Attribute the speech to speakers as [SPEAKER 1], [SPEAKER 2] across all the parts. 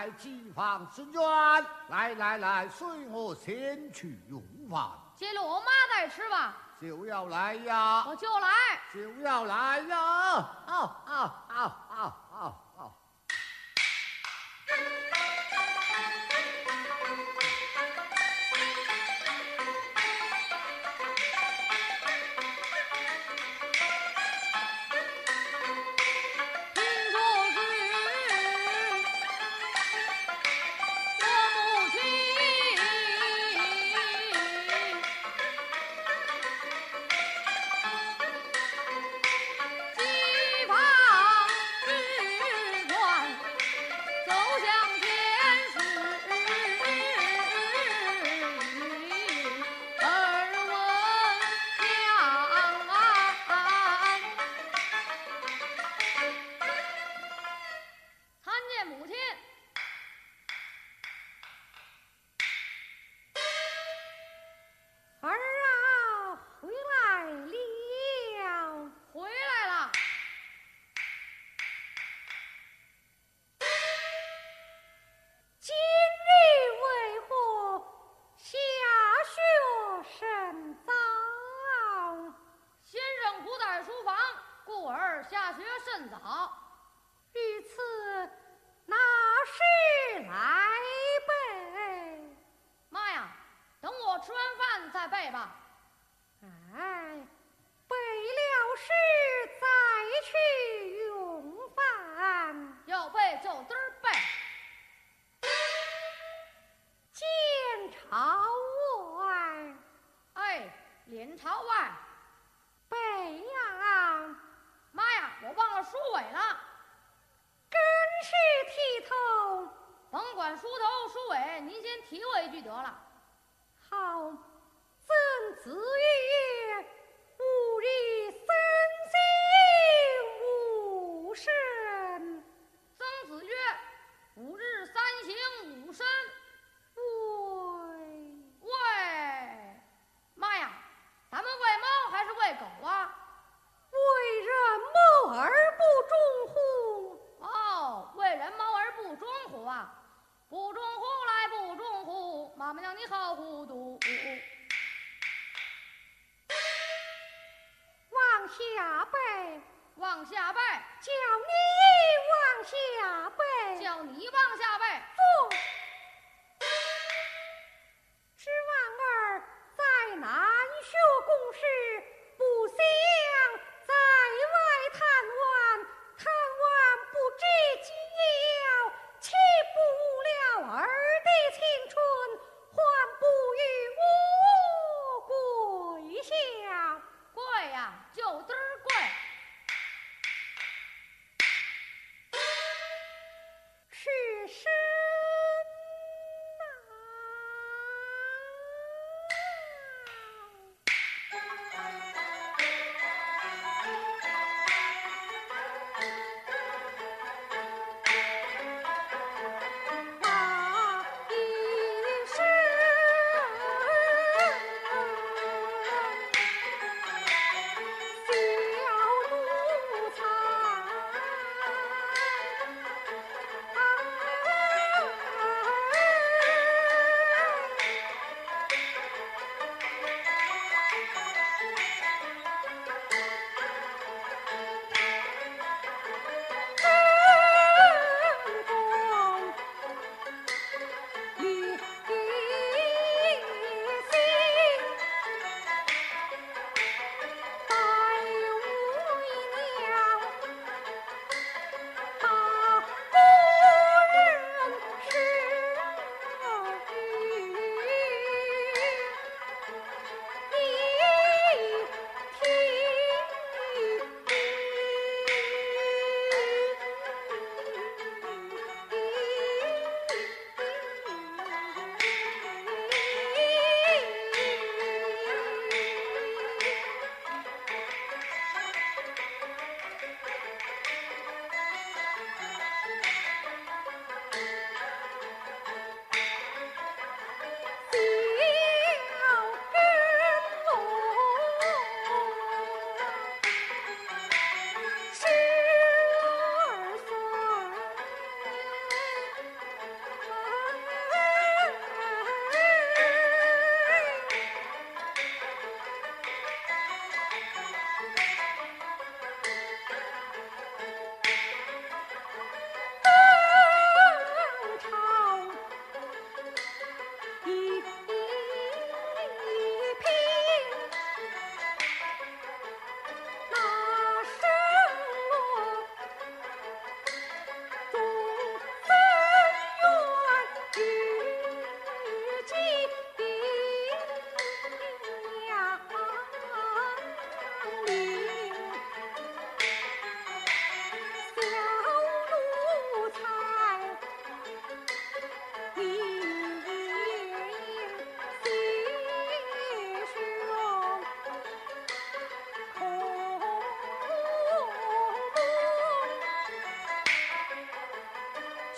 [SPEAKER 1] 在机房之院。来来来，随我先去用饭。
[SPEAKER 2] 接了我妈再吃吧。
[SPEAKER 1] 就要来呀！
[SPEAKER 2] 我就来。
[SPEAKER 1] 就要来呀！啊啊不了了。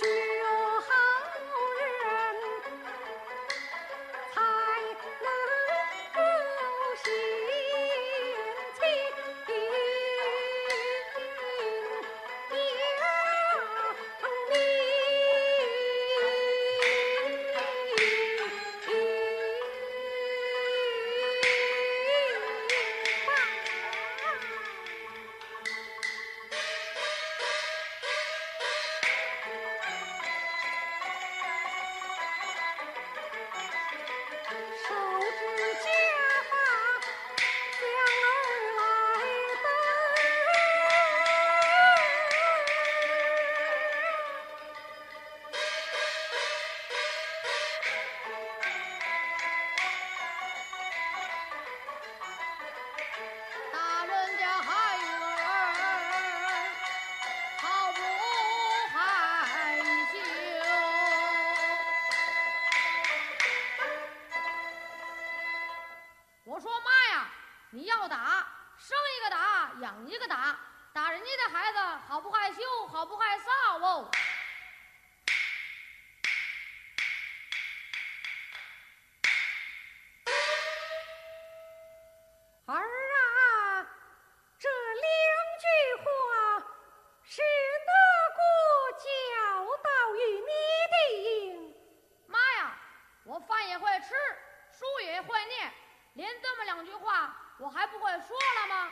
[SPEAKER 1] Thank you. 连这么两句话，我还不会说了吗？